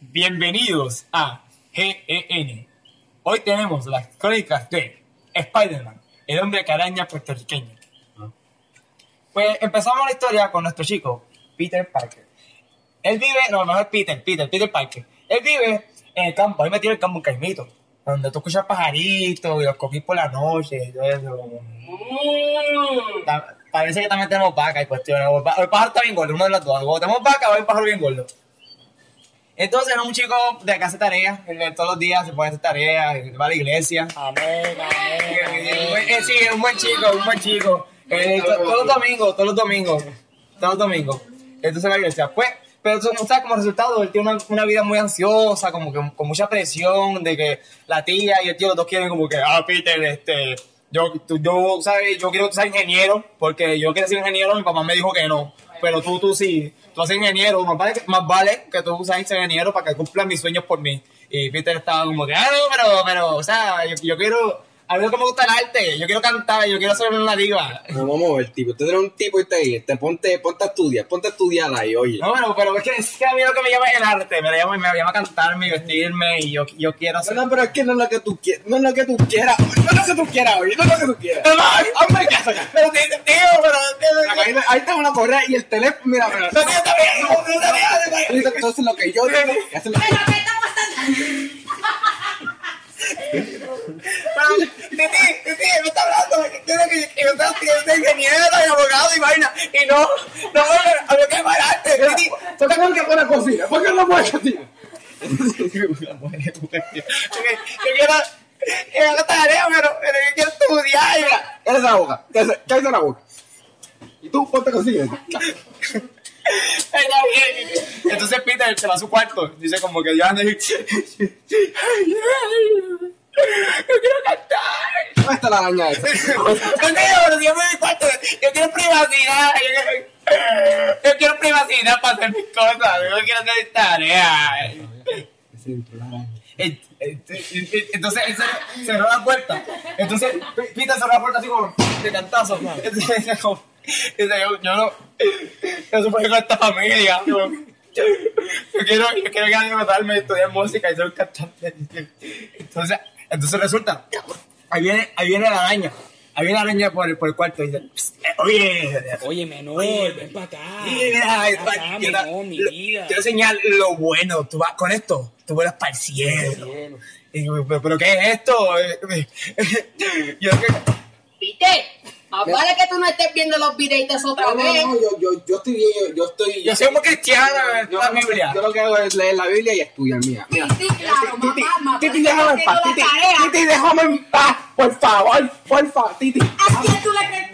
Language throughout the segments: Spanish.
Bienvenidos a GEN. Hoy tenemos las crónicas de Spider-Man, el hombre que araña puertorriqueño. Pues empezamos la historia con nuestro chico, Peter Parker. Él vive, no, es Peter, Peter, Peter Parker. Él vive en el campo, ahí metido en el campo, un caimito, donde tú escuchas pajaritos y los cogís por la noche y todo eso. Ta- Parece que también tenemos vaca y cuestiones. El pájaro está bien gordo, uno de los dos. O tenemos vaca o hay un pájaro bien gordo. Entonces es un chico de que hace tareas, él todos los días se puede hacer tareas, va a la iglesia. Amén, amén. Eh, Sí, es un buen chico, un buen chico. Eh, to- todos los domingos, todos los domingos, todos los domingos. Entonces va a la iglesia. Pues, pero tú sabes, como resultado, él tiene una, una vida muy ansiosa, como que con mucha presión de que la tía y el tío los dos quieren como que, ah, Peter, este, yo, tú- yo, sabes, yo quiero ser ingeniero, porque yo quiero ser ingeniero, mi papá me dijo que no. Pero tú, tú sí, tú haces ingeniero, más vale, más vale que tú seas ingeniero para que cumplan mis sueños por mí. Y Peter estaba como que, ah, no, pero, pero, o sea, yo, yo quiero, a mí lo que me gusta el arte, yo quiero cantar, yo quiero ser una diva. No, vamos a ver, tipo. Usted tiene un tipo y te dice, te ponte, ponte a estudiar, ponte a estudiar ahí, oye. No, pero, pero es, que, es que a mí lo que me llama es el arte, me llama, me llama cantarme y vestirme y yo, yo quiero No, hacer... no, pero es que no es lo que tú quieras, no es lo que tú quieras, no es lo que tú quieras, oye, no es lo que tú quieras. ¡Hombre, ¿qué haces? Pero tío, tío, pero... Ahí, ahí te van a correr y el teléfono, mira. Pero tío, está bien, no, no, está bien. Entonces lo que yo digo, que hace lo Pero, ¿qué está pasando? Pero, Titi, Titi, me está hablando de que quiero que que yo yo sea ingeniero y abogado y vaina. Y no, no, a lo que es para arte. Titi, ¿Por qué no que pone cocina? ¿Por qué no puedes cocina? Yo quiero, quiero la tarea, pero, pero yo quiero estudiar. mira, Cállate la boca, cállate la boca. Y tú ponte bien. Entonces Peter se va a su cuarto. Dice como que ya anda y... Yo quiero cantar. ¿Dónde está la araña esa? Yo quiero privacidad. Yo quiero, privacidad para hacer mis cosas. Yo quiero hacer tareas. Entonces él cer- cerró la puerta. Entonces Peter cerró la puerta así como de cantazo. Entonces yo, yo no, yo no puedo con esta familia. Yo, yo quiero, yo quiero que alguien me darme estudiar música y ser un cantante. Entonces, entonces resulta, ahí viene, ahí viene la araña. Ahí viene la araña por el, por el cuarto y dice, "Psst, eh, oye, Oye, menor, ven para acá. Mira, Ven es pa' pa- acá, quiero, menor, mi lo- vida. quiero enseñar lo bueno. Tú vas con esto, tú vuelas para el cielo. Cielo. Y pero, pero ¿qué es esto? Yo más vale que tú no estés viendo los videitos otra No, no, vez. no, yo, yo, yo estoy bien, yo, yo estoy... yo soy un cristiano yo, la Biblia. yo lo que hago es leer la Biblia y estudiar, mira. mira. Sí, sí, claro, Titi, mamá, mamá. Titi, déjame en paz, Titi, Titi, déjame en paz, por favor, por favor, Titi. ¿A quién tú le crees?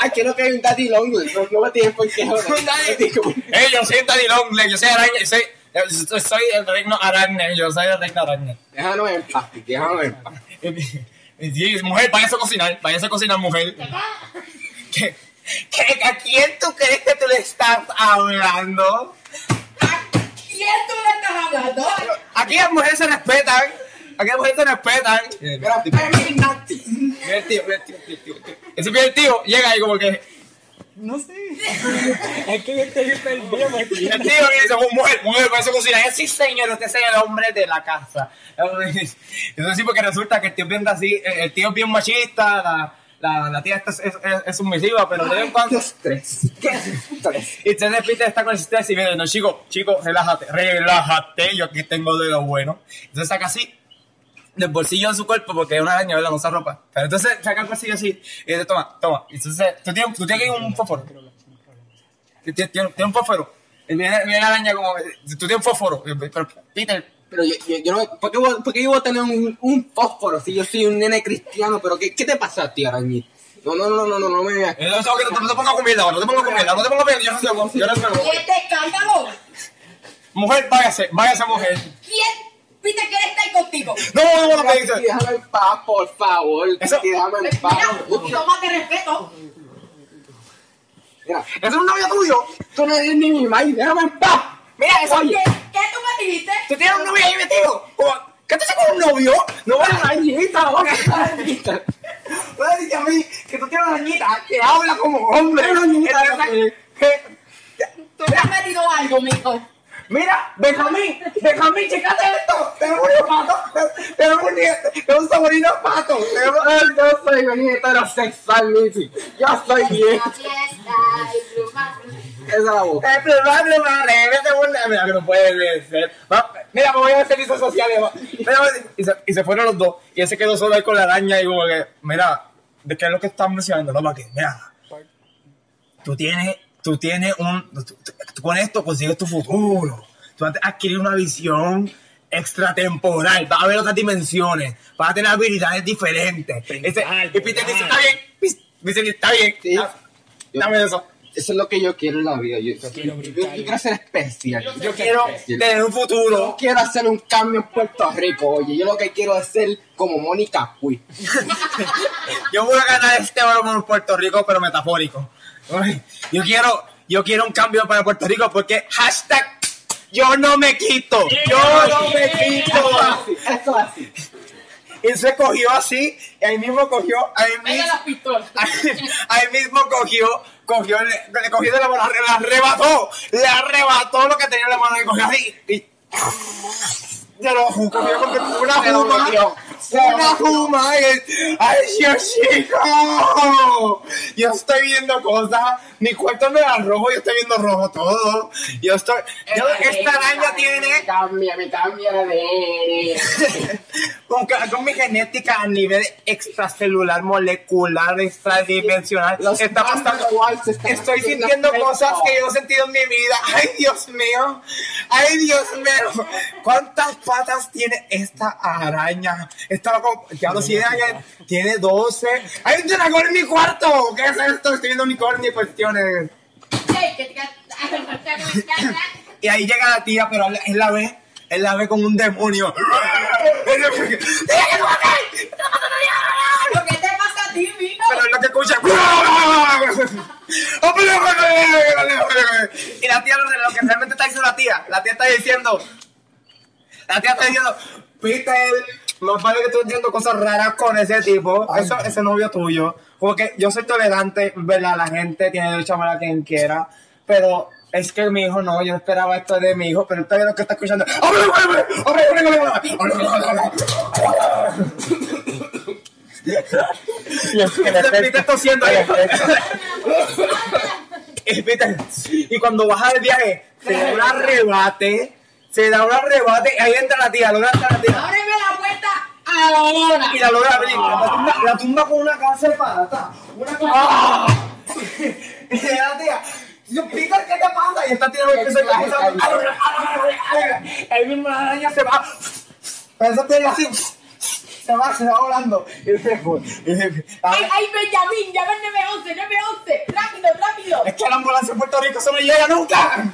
Ay, quiero que hay un daddy long, no, no me tienes por qué joder. Eh, yo soy Daddy Longle, yo soy araña, yo soy, yo soy el reino araña, yo soy el reino araña. Déjame en paz, déjame en paz. Mujer, váyase a cocinar, váyase a cocinar, mujer. ¿Qué, qué, ¿A quién tú crees que tú le estás hablando? ¿A quién tú le estás hablando? Aquí las mujeres se respetan. Aquí las mujeres se respetan. El tío, mira el tío, tío, tío, tío. Ese tío, llega ahí como que. No sé. Es que yo estoy perdido aquí. El tío viene y dice, mujer, mujer, para eso cocina. Sí, señor, usted es el hombre de la casa. Entonces sí, porque resulta que el tío es bien así, el tío es bien machista, la, la, la tía esta es, es, sumisiva, pero de vez en cuando. Estrés. Estrés. Y entonces Peter está con el estrés y viene, no, chico, chico, relájate, relájate, yo aquí tengo de lo bueno. Entonces saca así, del bolsillo de su cuerpo, porque es una araña, ¿verdad? No usa ropa. Pero entonces saca el bolsillo así y dice, toma, toma. Y entonces, tú tienes, tú tienes un fósforo. Tiene, tiene, un fósforo. Y viene, viene la araña como, tú tienes un fósforo. Pero, Peter, Pero yo, yo, yo no, ¿por qué, voy, por qué yo voy a tener un, un fósforo si yo soy un nene cristiano? ¿Pero qué, qué te pasa a ti, arañita? No, no, no, no, no, no me veas. no, no, que no te- no te pongas con mierda, no te pongas con mierda, no te pongas con mierda, yo no sé, yo no sé. ¿Y este escándalo? Mujer, váyase, váyase, mujer. ¿Quién? Peter quiere estar contigo. No, no, no, no, déjame en paz, por favor. Eso- déjame en paz. Mira, un poquito más de respeto. Mira, ¿Es un novio tuyo? tú no eres ni mi madre, déjame en paz. Mira, eso, ¿Qué, ¿Qué tú me dijiste? ¿Tú tienes un novio ahí metido? ¿Qué te con un novio? No vale arañita, no vale arañita. Tú le dices a mí que tú tienes una arañita que habla como hombre. Una arañita, Que- Tú me has metido algo, mijo. Mira, Benjamín, Benjamín, checate esto. Tenemos un pato, tenemos un nieto, tenemos un sobrino pato. Tenemos... Ay, yo soy bien heterosexual, Luigi. Yo soy bien. Pluma. Esa es la boca. Madre, vete burla. Mira, que no puede ser. Mira, me voy a hacer servicios sociales. y, se, y se fueron los dos. Y él se quedó solo ahí con la araña y como que, mira, ¿de qué es lo que estás mencionando? No, para que, mira, tú tienes, tú tienes un, tú- con esto consigues tu futuro. Tú vas a adquirir una visión extratemporal, vas a ver otras dimensiones, vas a tener habilidades diferentes. Ese- y Peter dice, está bien, dice, está bien, Sí. da- dame eso. Eso es lo que yo quiero en la vida. Yo, yo- quiero yo- brincar. yo quiero ser especial. Yo quiero tener un Yo futuro. quiero hacer un cambio en Puerto Rico. Oye, yo lo que quiero es ser como Mónica. Yo voy a ganar este oro por Puerto Rico, pero metafórico. Yo quiero, yo quiero un cambio para Puerto Rico porque hashtag yo no me quito. Yo no me quito. Esto es así. Y se cogió así, y ahí mismo cogió, ahí mismo, ahí, ahí mismo cogió, cogió, le, le cogió de la mano, le arrebató, le arrebató lo que tenía en la mano y cogió así. Y, ya lo cogió con una Se lo juma, una juma, y, ay, Dios chico, yo estoy viendo cosas, mi cuarto no era rojo, yo estoy viendo rojo todo, yo estoy, yo, esta araña tiene, Cambia, me cambia de con, con mi genética a nivel extracelular, molecular, extradimensional, Los está pasando. igual Estoy sintiendo cosas que yo he sentido en mi vida. ¡Ay, Dios mío! ¡Ay, Dios mío! ¿Cuántas patas tiene esta araña? Esta con... Ya no sé, araña tiene 12. ¡Hay un dragón en mi cuarto! ¿Qué es esto? Estoy viendo unicornio y cuestiones. Y ahí llega la tía, pero él, la ve, él la ve como un demonio. ¿Lo que te pasa a ti? Pero es lo que escucha. y la tía, lo que realmente está diciendo la tía, la tía está diciendo, la tía está diciendo, Peter, más vale que estés diciendo cosas raras con ese tipo, eso, ese novio tuyo. Porque yo soy tolerante, ¿verdad? La gente tiene derecho a amar a quien quiera, pero es que mi hijo no, yo esperaba esto de mi hijo, pero todavía lo que está escuchando. Peter tosiendo ahí. Y y cuando baja del viaje, se da un arrebate, se da un arrebate, y ahí entra la tía, logra entrar la tía. Ábreme la puerta a la hora. Y la logra abrir, la tumba, la tumba con una cabeza de pata. Una ¡Ah! Y la tía, Peter, ¿qué te pasa? Y me empieza a empezar El mismo araña se va. Pero esa tía así, se va, se va volando. Y dice, Ay, ay, Benjamín, llama al 911, 911. Rápido, rápido. Es que la ambulancia en Puerto Rico eso no llega nunca.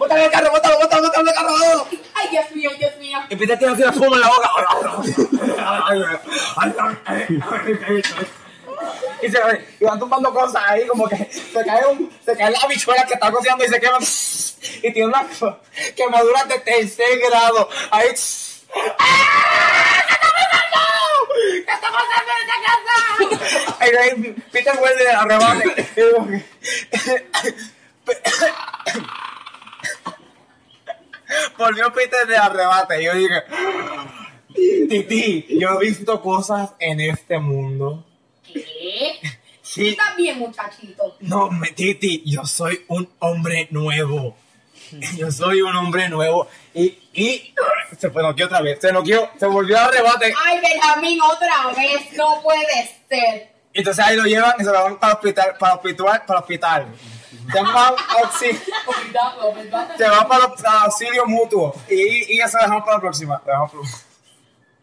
El carro, bótalo, bótalo, bótalo el carro. Ay, Dios mío, Dios mío. Y Peter tiene así la espuma en la boca. Y se y van tumbando cosas ahí, como que se cae, un, se cae la habichuela que está cocinando y se quema. Y tiene una quemadura de tercer grado. Ahí. ¡Ah! ¿Qué está pasando? ¿Qué está pasando en esta casa? Ahí, ahí, Peter vuelve. Y digo, Volvió Peter de arrebate. Y yo dije, Titi, yo he visto cosas en este mundo. Sí, Estás bien, muchachito. no, me, Titi, yo soy un hombre nuevo. Yo soy un hombre nuevo. Y, y se fue noqueó otra vez. Se noqueó, se volvió a arrebate. Ay, Benjamín, otra vez. No puede ser. Entonces ahí lo llevan y se lo van para hospital, para hospital, para hospital. Se van para auxilio, Cuidado, ¿verdad? se van para el auxilio mutuo. Y, y eso lo dejamos para la próxima. Lo dejamos para-